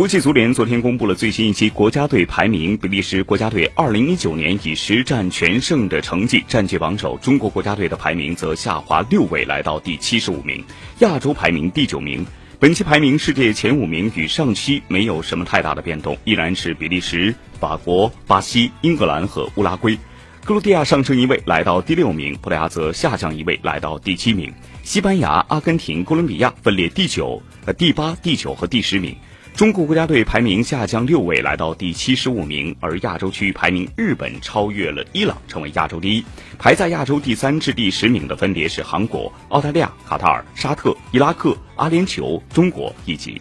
国际足联昨天公布了最新一期国家队排名，比利时国家队2019年以十战全胜的成绩占据榜首，中国国家队的排名则下滑六位，来到第七十五名，亚洲排名第九名。本期排名世界前五名与上期没有什么太大的变动，依然是比利时、法国、巴西、英格兰和乌拉圭。克罗地亚上升一位，来到第六名；葡萄牙则下降一位，来到第七名。西班牙、阿根廷、哥伦比亚分列第九、呃第八、第九和第十名。中国国家队排名下降六位，来到第七十五名，而亚洲区排名日本超越了伊朗，成为亚洲第一。排在亚洲第三至第十名的分别是韩国、澳大利亚、卡塔尔、沙特、伊拉克、阿联酋、中国以及。